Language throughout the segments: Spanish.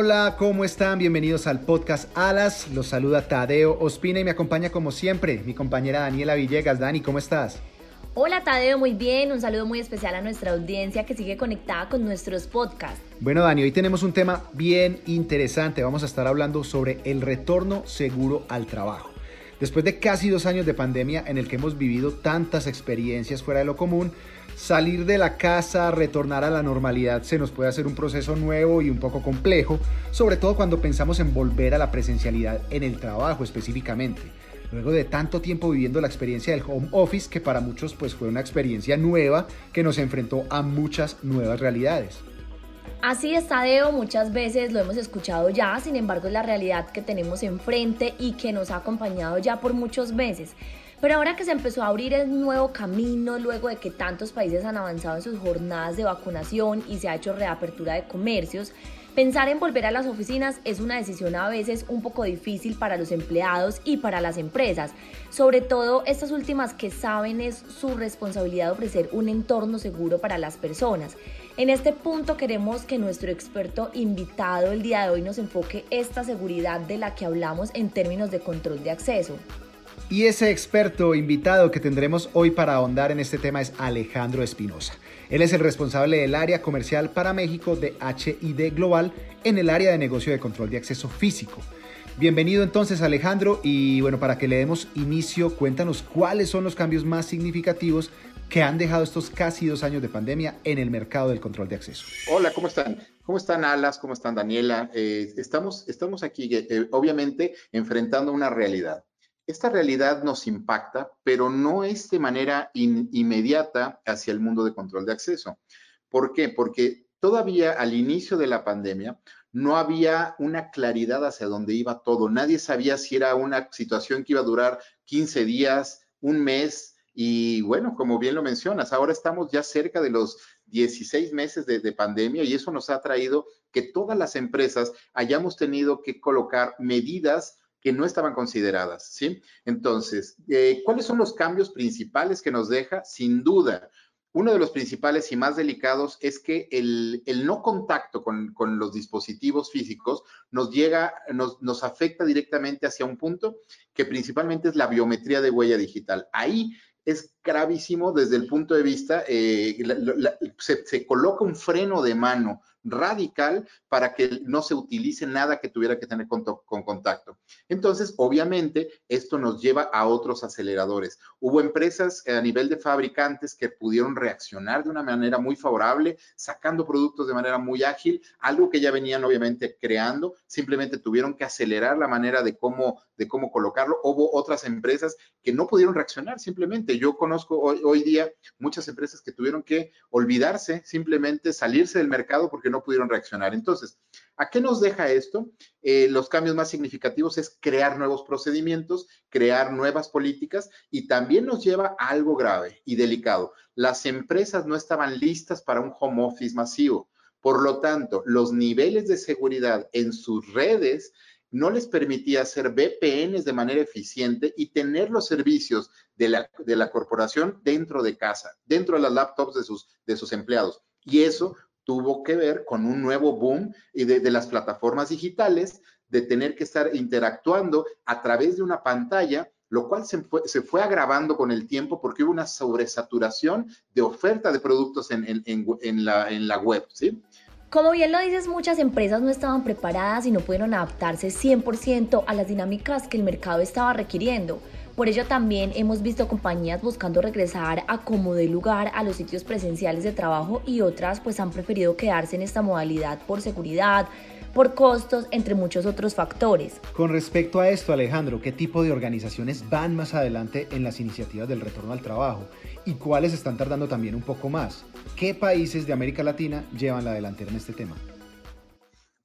Hola, ¿cómo están? Bienvenidos al podcast Alas. Los saluda Tadeo Ospina y me acompaña como siempre mi compañera Daniela Villegas. Dani, ¿cómo estás? Hola Tadeo, muy bien. Un saludo muy especial a nuestra audiencia que sigue conectada con nuestros podcasts. Bueno, Dani, hoy tenemos un tema bien interesante. Vamos a estar hablando sobre el retorno seguro al trabajo. Después de casi dos años de pandemia en el que hemos vivido tantas experiencias fuera de lo común, salir de la casa, retornar a la normalidad se nos puede hacer un proceso nuevo y un poco complejo, sobre todo cuando pensamos en volver a la presencialidad en el trabajo específicamente. Luego de tanto tiempo viviendo la experiencia del home office, que para muchos pues fue una experiencia nueva que nos enfrentó a muchas nuevas realidades. Así es, Tadeo, muchas veces lo hemos escuchado ya, sin embargo es la realidad que tenemos enfrente y que nos ha acompañado ya por muchos meses. Pero ahora que se empezó a abrir el nuevo camino, luego de que tantos países han avanzado en sus jornadas de vacunación y se ha hecho reapertura de comercios, Pensar en volver a las oficinas es una decisión a veces un poco difícil para los empleados y para las empresas, sobre todo estas últimas que saben es su responsabilidad ofrecer un entorno seguro para las personas. En este punto queremos que nuestro experto invitado el día de hoy nos enfoque esta seguridad de la que hablamos en términos de control de acceso. Y ese experto invitado que tendremos hoy para ahondar en este tema es Alejandro Espinosa. Él es el responsable del área comercial para México de HID Global en el área de negocio de control de acceso físico. Bienvenido entonces Alejandro y bueno, para que le demos inicio, cuéntanos cuáles son los cambios más significativos que han dejado estos casi dos años de pandemia en el mercado del control de acceso. Hola, ¿cómo están? ¿Cómo están Alas? ¿Cómo están Daniela? Eh, estamos, estamos aquí, eh, obviamente, enfrentando una realidad. Esta realidad nos impacta, pero no es de manera inmediata hacia el mundo de control de acceso. ¿Por qué? Porque todavía al inicio de la pandemia no había una claridad hacia dónde iba todo. Nadie sabía si era una situación que iba a durar 15 días, un mes. Y bueno, como bien lo mencionas, ahora estamos ya cerca de los 16 meses de, de, pandemia y eso nos ha traído que todas las empresas hayamos tenido que colocar medidas que no estaban consideradas, ¿sí? Entonces, eh, ¿cuáles son los cambios principales que nos deja? Sin duda, uno de los principales y más delicados es que el, no contacto con, los dispositivos físicos nos llega, nos, nos, afecta directamente hacia un punto que principalmente es la biometría de huella digital. Ahí es gravísimo desde el punto de vista, eh, se, se, coloca un freno de mano radical para que no se utilice nada que tuviera que tener con, contacto. Entonces, obviamente, esto nos lleva a otros aceleradores. Hubo empresas a nivel de fabricantes que pudieron reaccionar de una manera muy favorable, sacando productos de manera muy ágil, algo que ya venían obviamente creando, simplemente tuvieron que acelerar la manera de cómo, de cómo colocarlo. Hubo otras empresas que no pudieron reaccionar simplemente. Yo conozco hoy, día muchas empresas que tuvieron que olvidarse, simplemente salirse del mercado porque no pudieron reaccionar. Entonces, ¿a qué nos deja esto? Eh, los cambios más significativos es crear nuevos procedimientos, crear nuevas políticas y también nos lleva a algo grave y delicado. Las empresas no estaban listas para un home office masivo. Por lo tanto, los niveles de seguridad en sus redes no les permitía hacer VPNs de manera eficiente y tener los servicios de la, de la corporación dentro de casa, dentro de las laptops de sus, de sus empleados. Y eso tuvo que ver con un nuevo boom y de, las plataformas digitales, de tener que estar interactuando a través de una pantalla, lo cual se fue, se fue agravando con el tiempo porque hubo una sobresaturación de oferta de productos en, en, la, en la web, ¿sí? Como bien lo dices, muchas empresas no estaban preparadas y no pudieron adaptarse 100% a las dinámicas que el mercado estaba requiriendo. Por ello también hemos visto compañías buscando regresar a como de lugar a los sitios presenciales de trabajo y otras pues han preferido quedarse en esta modalidad por seguridad, por costos, entre muchos otros factores. Con respecto a esto, Alejandro, ¿qué tipo de organizaciones van más adelante en las iniciativas del retorno al trabajo? ¿Y cuáles están tardando también un poco más? ¿Qué países de América Latina llevan la delantera en este tema?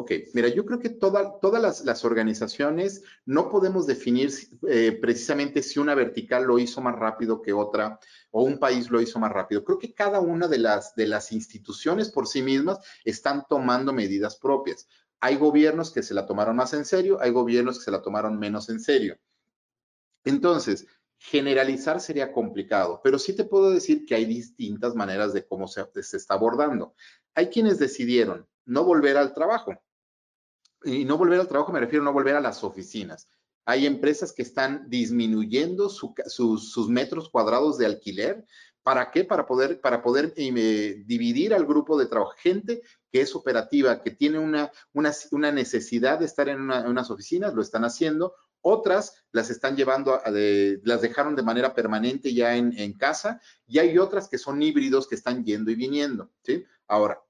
Ok, mira, yo creo que todas las, organizaciones no podemos definir eh, precisamente si una vertical lo hizo más rápido que otra o un país lo hizo más rápido. Creo que cada una de las, de las instituciones por sí mismas están tomando medidas propias. Hay gobiernos que se la tomaron más en serio, hay gobiernos que se la tomaron menos en serio. Entonces, generalizar sería complicado, pero sí te puedo decir que hay distintas maneras de cómo se, está abordando. Hay quienes decidieron no volver al trabajo y no volver al trabajo me refiero a no volver a las oficinas. Hay empresas que están disminuyendo sus, metros cuadrados de alquiler. ¿Para qué? Para poder, para poder eh, dividir al grupo de trabajo. Gente que es operativa, que tiene una, una, necesidad de estar en, unas oficinas, lo están haciendo. Otras las están llevando, las dejaron de manera permanente ya en, en, casa y hay otras que son híbridos que están yendo y viniendo. ¿sí? Ahora,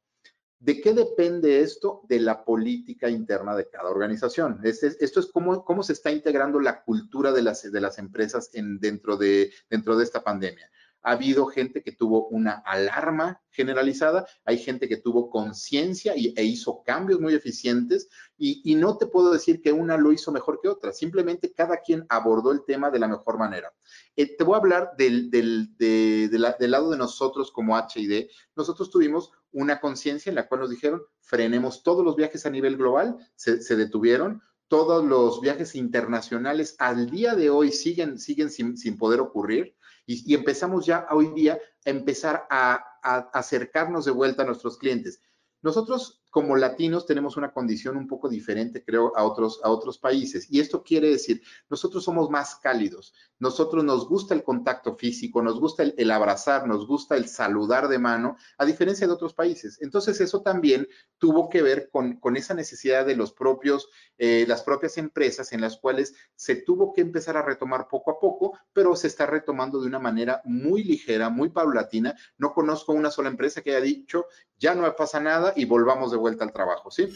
¿De qué depende esto? De la política interna de cada organización. esto es cómo, cómo, se está integrando la cultura de las, de las empresas en, dentro, de, dentro de esta pandemia. Ha habido gente que tuvo una alarma generalizada, hay gente que tuvo conciencia e hizo cambios muy eficientes y, no te puedo decir que una lo hizo mejor que otra, simplemente cada quien abordó el tema de la mejor manera. Eh, te voy a hablar del, del, del lado de nosotros como HID. Nosotros tuvimos una conciencia en la cual nos dijeron, frenemos todos los viajes a nivel global, se, se detuvieron, todos los viajes internacionales al día de hoy siguen, siguen sin, poder ocurrir y, empezamos ya hoy día a empezar a, acercarnos de vuelta a nuestros clientes. Nosotros como latinos tenemos una condición un poco diferente, creo, a otros, a otros países. Y esto quiere decir, nosotros somos más cálidos, nosotros nos gusta el contacto físico, nos gusta el, abrazar, nos gusta el saludar de mano, a diferencia de otros países. Entonces, eso también tuvo que ver con, con esa necesidad de los propios, eh, las propias empresas en las cuales se tuvo que empezar a retomar poco a poco, pero se está retomando de una manera muy ligera, muy paulatina. No conozco una sola empresa que haya dicho, ya no pasa nada y volvamos de vuelta al trabajo, ¿sí?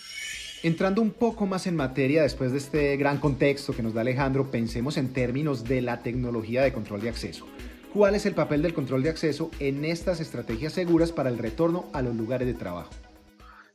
Entrando un poco más en materia, después de este gran contexto que nos da Alejandro, pensemos en términos de la tecnología de control de acceso. ¿Cuál es el papel del control de acceso en estas estrategias seguras para el retorno a los lugares de trabajo?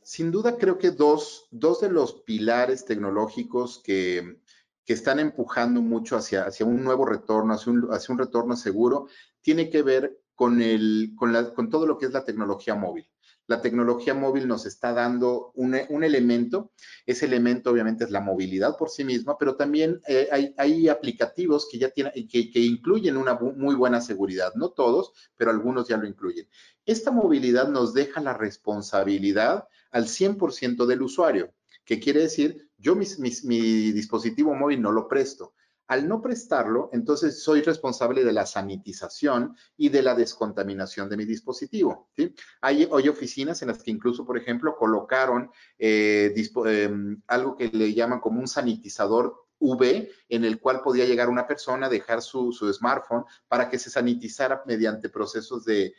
Sin duda, creo que dos, dos de los pilares tecnológicos que, que están empujando mucho hacia, hacia un nuevo retorno, hacia un, hacia un retorno seguro, tiene que ver con, el, con, la, con todo lo que es la tecnología móvil la tecnología móvil nos está dando un, elemento. Ese elemento obviamente es la movilidad por sí misma, pero también eh, hay, aplicativos que ya tienen, que, que incluyen una muy buena seguridad. No todos, pero algunos ya lo incluyen. Esta movilidad nos deja la responsabilidad al 100% del usuario. ¿Qué quiere decir? Yo mi dispositivo móvil no lo presto. Al no prestarlo, entonces soy responsable de la sanitización y de la descontaminación de mi dispositivo. Hay, oficinas en las que incluso, por ejemplo, colocaron eh, em, algo que le llaman como un sanitizador UV, en el cual podía llegar una persona, dejar su, smartphone para que se sanitizara mediante procesos de,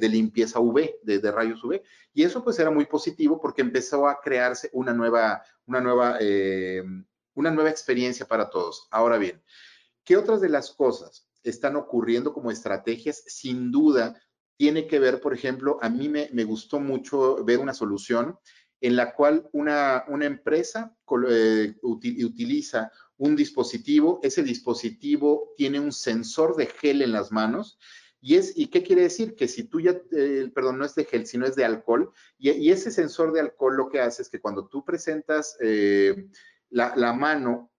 limpieza UV, de, rayos UV. Y eso pues era muy positivo porque empezó a crearse una nueva, una nueva em, una nueva experiencia para todos. Ahora bien, ¿qué otras de las cosas están ocurriendo como estrategias? Sin duda, tiene que ver, por ejemplo, a mí me, gustó mucho ver una solución en la cual una, una empresa eh, utiliza un dispositivo, ese dispositivo tiene un sensor de gel en las manos y, es, ¿Y qué quiere decir? Que si tú ya, eh, perdón, no es de gel, sino es de alcohol, y, ese sensor de alcohol lo que hace es que cuando tú presentas eh, la, mano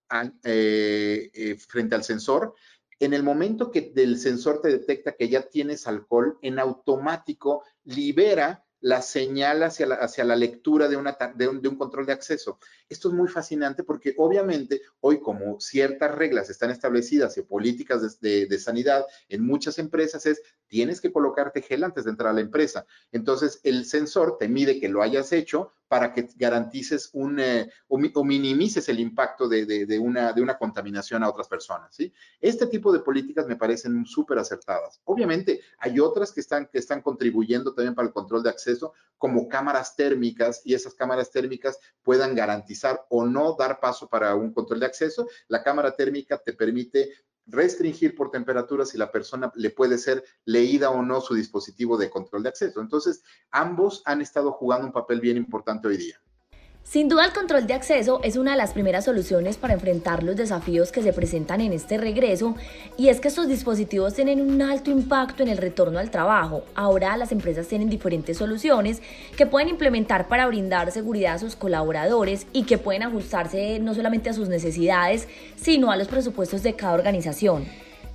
eh, eh, frente al sensor, en el momento que el sensor te detecta que ya tienes alcohol, en automático libera la señal hacia la, hacia la lectura de, una, un, de, un, control de acceso. Esto es muy fascinante porque obviamente hoy como ciertas reglas están establecidas y políticas de, de, sanidad en muchas empresas es tienes que colocarte gel antes de entrar a la empresa. Entonces el sensor te mide que lo hayas hecho para que garantices un, eh, o, minimices el impacto de, una, de una contaminación a otras personas. Este tipo de políticas me parecen súper acertadas. Obviamente, hay otras que están, que están contribuyendo también para el control de acceso, como cámaras térmicas, y esas cámaras térmicas puedan garantizar o no dar paso para un control de acceso. La cámara térmica te permite restringir por temperatura si la persona le puede ser leída o no su dispositivo de control de acceso. Entonces, ambos han estado jugando un papel bien importante hoy día. Sin duda el control de acceso es una de las primeras soluciones para enfrentar los desafíos que se presentan en este regreso y es que estos dispositivos tienen un alto impacto en el retorno al trabajo. Ahora las empresas tienen diferentes soluciones que pueden implementar para brindar seguridad a sus colaboradores y que pueden ajustarse no solamente a sus necesidades, sino a los presupuestos de cada organización.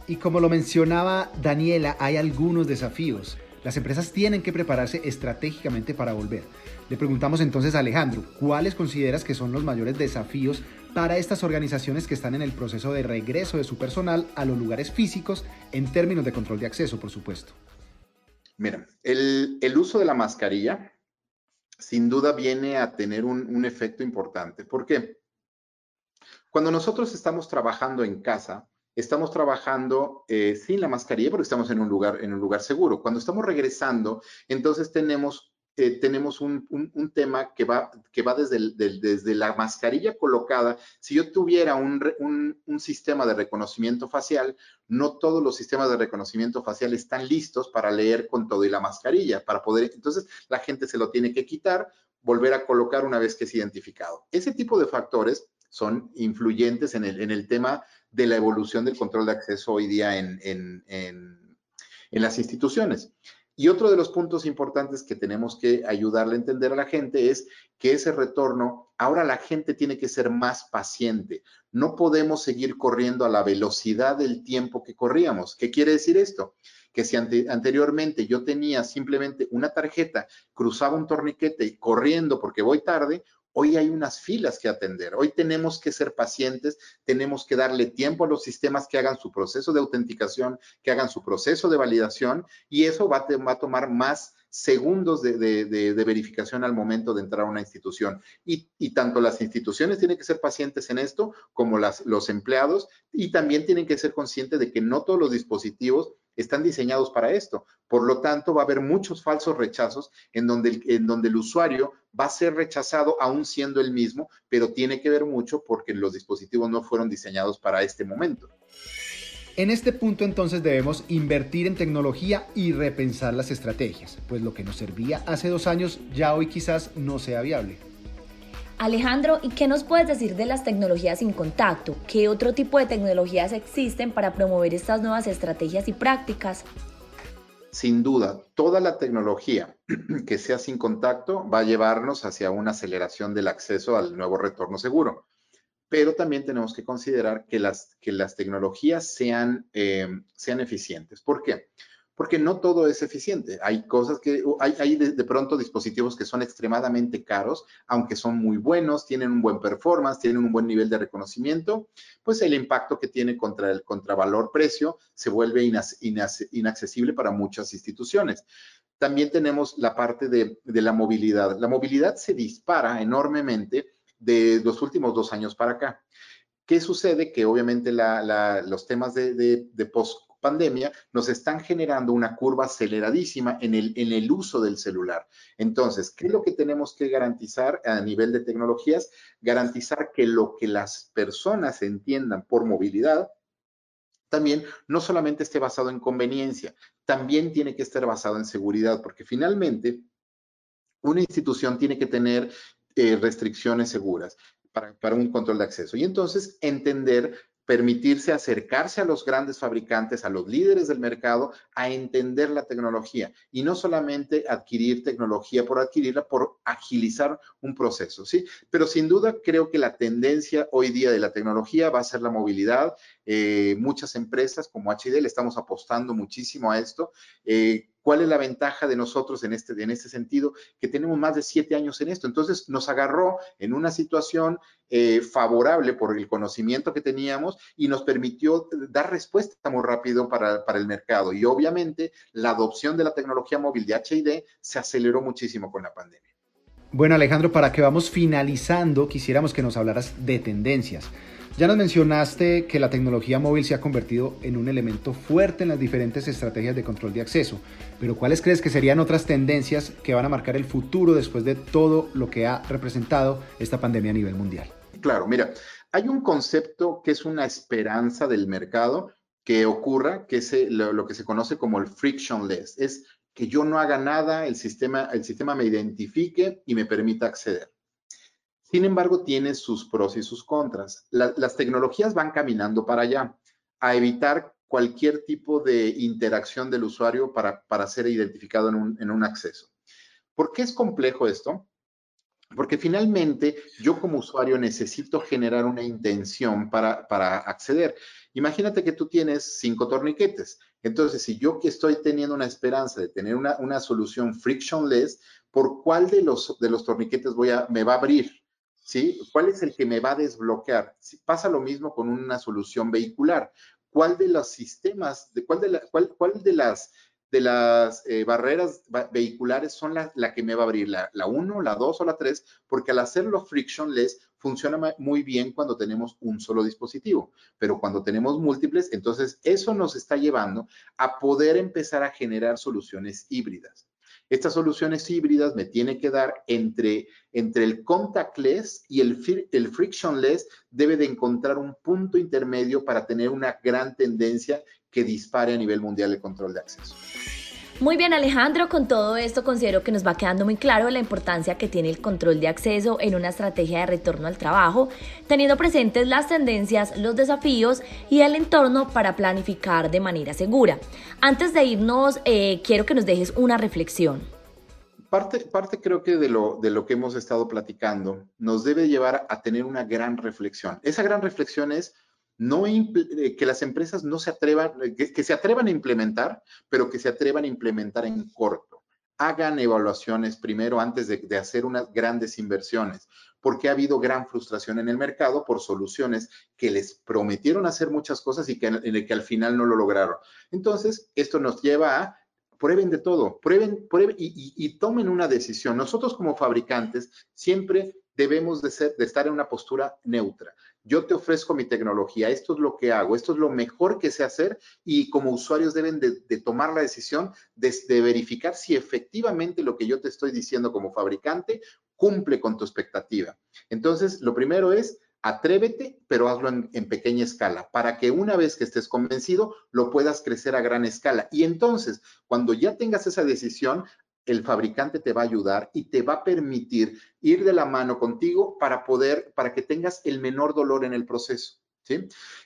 Y como lo mencionaba Daniela, hay algunos desafíos. Las empresas tienen que prepararse estratégicamente para volver. Le preguntamos entonces a Alejandro, ¿cuáles consideras que son los mayores desafíos para estas organizaciones que están en el proceso de regreso de su personal a los lugares físicos en términos de control de acceso, por supuesto? Mira, el, uso de la mascarilla sin duda viene a tener un, un efecto importante. ¿Por qué? Cuando nosotros estamos trabajando en casa, estamos trabajando eh, sin la mascarilla porque estamos en un lugar, en un lugar seguro. Cuando estamos regresando, entonces tenemos, eh, tenemos un, tema que va, que va desde, desde la mascarilla colocada. Si yo tuviera un, un, sistema de reconocimiento facial, no todos los sistemas de reconocimiento facial están listos para leer con todo y la mascarilla, para poder, entonces la gente se lo tiene que quitar, volver a colocar una vez que es identificado. Ese tipo de factores son influyentes en el, en el tema de la evolución del control de acceso hoy día en, las instituciones. Y otro de los puntos importantes que tenemos que ayudarle a entender a la gente es que ese retorno, ahora la gente tiene que ser más paciente. No podemos seguir corriendo a la velocidad del tiempo que corríamos. ¿Qué quiere decir esto? Que si anteriormente yo tenía simplemente una tarjeta, cruzaba un torniquete y corriendo porque voy tarde, Hoy hay unas filas que atender. Hoy tenemos que ser pacientes, tenemos que darle tiempo a los sistemas que hagan su proceso de autenticación, que hagan su proceso de validación y eso va a, tomar más segundos de, verificación al momento de entrar a una institución. Y, tanto las instituciones tienen que ser pacientes en esto como los empleados y también tienen que ser conscientes de que no todos los dispositivos están diseñados para esto. Por lo tanto, va a haber muchos falsos rechazos en donde, en donde el usuario va a ser rechazado aún siendo el mismo, pero tiene que ver mucho porque los dispositivos no fueron diseñados para este momento. En este punto entonces debemos invertir en tecnología y repensar las estrategias, pues lo que nos servía hace dos años ya hoy quizás no sea viable. Alejandro, ¿y qué nos puedes decir de las tecnologías sin contacto? ¿Qué otro tipo de tecnologías existen para promover estas nuevas estrategias y prácticas? Sin duda, toda la tecnología que sea sin contacto va a llevarnos hacia una aceleración del acceso al nuevo retorno seguro. Pero también tenemos que considerar que las, que las tecnologías sean, eh, sean eficientes. ¿Por qué? Porque no todo es eficiente. Hay cosas que, hay, de, pronto dispositivos que son extremadamente caros, aunque son muy buenos, tienen un buen performance, tienen un buen nivel de reconocimiento, pues el impacto que tiene contra el contravalor-precio se vuelve inaccesible para muchas instituciones. También tenemos la parte de, la movilidad. La movilidad se dispara enormemente de los últimos dos años para acá. ¿Qué sucede? Que obviamente los temas de, de post pandemia nos están generando una curva aceleradísima en el, en el uso del celular. Entonces, ¿qué es lo que tenemos que garantizar a nivel de tecnologías? Garantizar que lo que las personas entiendan por movilidad también no solamente esté basado en conveniencia, también tiene que estar basado en seguridad, porque finalmente una institución tiene que tener eh, restricciones seguras para, para, un control de acceso. Y entonces entender permitirse acercarse a los grandes fabricantes, a los líderes del mercado, a entender la tecnología y no solamente adquirir tecnología por adquirirla, por agilizar un proceso, ¿sí? Pero sin duda creo que la tendencia hoy día de la tecnología va a ser la movilidad. Eh, muchas empresas como HD le estamos apostando muchísimo a esto. Eh, ¿Cuál es la ventaja de nosotros en este, en este sentido? Que tenemos más de siete años en esto. Entonces nos agarró en una situación eh, favorable por el conocimiento que teníamos y nos permitió dar respuesta muy rápido para, para el mercado. Y obviamente la adopción de la tecnología móvil de HID se aceleró muchísimo con la pandemia. Bueno, Alejandro, para que vamos finalizando, quisiéramos que nos hablaras de tendencias. Ya nos mencionaste que la tecnología móvil se ha convertido en un elemento fuerte en las diferentes estrategias de control de acceso, pero ¿cuáles crees que serían otras tendencias que van a marcar el futuro después de todo lo que ha representado esta pandemia a nivel mundial? Claro, mira, hay un concepto que es una esperanza del mercado que ocurra, que es lo, que se conoce como el frictionless, es que yo no haga nada, el sistema, el sistema me identifique y me permita acceder. Sin embargo, tiene sus pros y sus contras. las tecnologías van caminando para allá, a evitar cualquier tipo de interacción del usuario para, para ser identificado en un, en un acceso. ¿Por qué es complejo esto? Porque finalmente yo como usuario necesito generar una intención para, para, acceder. Imagínate que tú tienes cinco torniquetes. Entonces, si yo estoy teniendo una esperanza de tener una, una solución frictionless, ¿por cuál de los, de los torniquetes voy a, me va a abrir? ¿Sí? ¿Cuál es el que me va a desbloquear? Pasa lo mismo con una solución vehicular. ¿Cuál de los sistemas, de cuál, de la, cuál, cuál de las de las eh, barreras vehiculares son la, que me va a abrir, la, 1, la 2 o la 3, porque al hacerlo frictionless funciona muy bien cuando tenemos un solo dispositivo, pero cuando tenemos múltiples, entonces eso nos está llevando a poder empezar a generar soluciones híbridas. Estas soluciones híbridas me tiene que dar entre, entre el contactless y el, el frictionless, debe de encontrar un punto intermedio para tener una gran tendencia que dispare a nivel mundial el control de acceso. Muy bien Alejandro, con todo esto considero que nos va quedando muy claro la importancia que tiene el control de acceso en una estrategia de retorno al trabajo, teniendo presentes las tendencias, los desafíos y el entorno para planificar de manera segura. Antes de irnos, eh, quiero que nos dejes una reflexión. Parte, parte creo que de lo, de lo que hemos estado platicando nos debe llevar a tener una gran reflexión. Esa gran reflexión es no eh, que las empresas no se atrevan, eh, que, se atrevan a implementar, pero que se atrevan a implementar en corto. Hagan evaluaciones primero antes de, hacer unas grandes inversiones, porque ha habido gran frustración en el mercado por soluciones que les prometieron hacer muchas cosas y que, que al final no lo lograron. Entonces, esto nos lleva a prueben de todo, prueben, prueben y, tomen una decisión. Nosotros como fabricantes siempre debemos de, ser, de estar en una postura neutra yo te ofrezco mi tecnología, esto es lo que hago, esto es lo mejor que sé hacer y como usuarios deben de, tomar la decisión de, verificar si efectivamente lo que yo te estoy diciendo como fabricante cumple con tu expectativa. Entonces, lo primero es atrévete, pero hazlo en, pequeña escala, para que una vez que estés convencido, lo puedas crecer a gran escala. Y entonces, cuando ya tengas esa decisión, el fabricante te va a ayudar y te va a permitir ir de la mano contigo para poder, para que tengas el menor dolor en el proceso.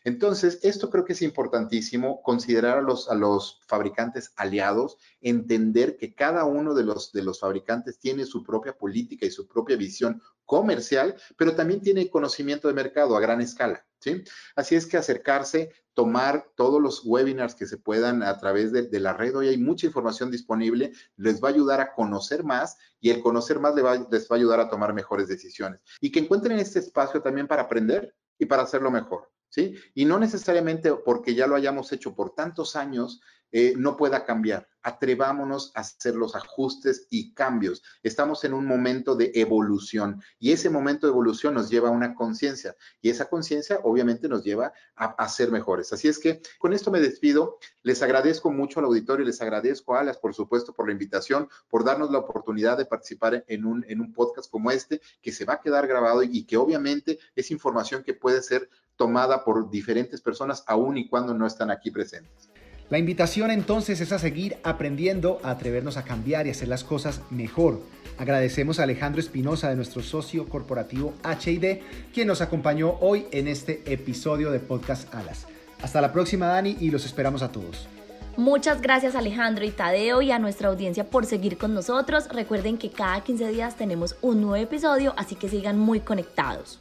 Entonces, esto creo que es importantísimo, considerar a los, fabricantes aliados, entender que cada uno de los, fabricantes tiene su propia política y su propia visión comercial, pero también tiene conocimiento de mercado a gran escala. ¿sí? Así es que acercarse, tomar todos los webinars que se puedan a través de, la red. Hoy hay mucha información disponible, les va a ayudar a conocer más y el conocer más les va, les va a ayudar a tomar mejores decisiones. Y que encuentren este espacio también para aprender y para hacerlo mejor. ¿Sí? Y no necesariamente porque ya lo hayamos hecho por tantos años, eh, no pueda cambiar. Atrevámonos a hacer los ajustes y cambios. Estamos en un momento de evolución y ese momento de evolución nos lleva a una conciencia y esa conciencia obviamente nos lleva a, ser mejores. Así es que con esto me despido. Les agradezco mucho al auditorio y les agradezco a Alas, por supuesto, por la invitación, por darnos la oportunidad de participar en un, podcast como este que se va a quedar grabado y que obviamente es información que puede ser tomada por diferentes personas aun y cuando no están aquí presentes. La invitación entonces es a seguir aprendiendo, a atrevernos a cambiar y hacer las cosas mejor. Agradecemos a Alejandro Espinosa de nuestro socio corporativo HID, quien nos acompañó hoy en este episodio de Podcast Alas. Hasta la próxima, Dani, y los esperamos a todos. Muchas gracias Alejandro y Tadeo y a nuestra audiencia por seguir con nosotros. Recuerden que cada 15 días tenemos un nuevo episodio, así que sigan muy conectados.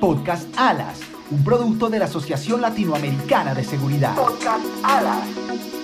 Podcast Alas, un producto de la Asociación Latinoamericana de Seguridad. Podcast Alas.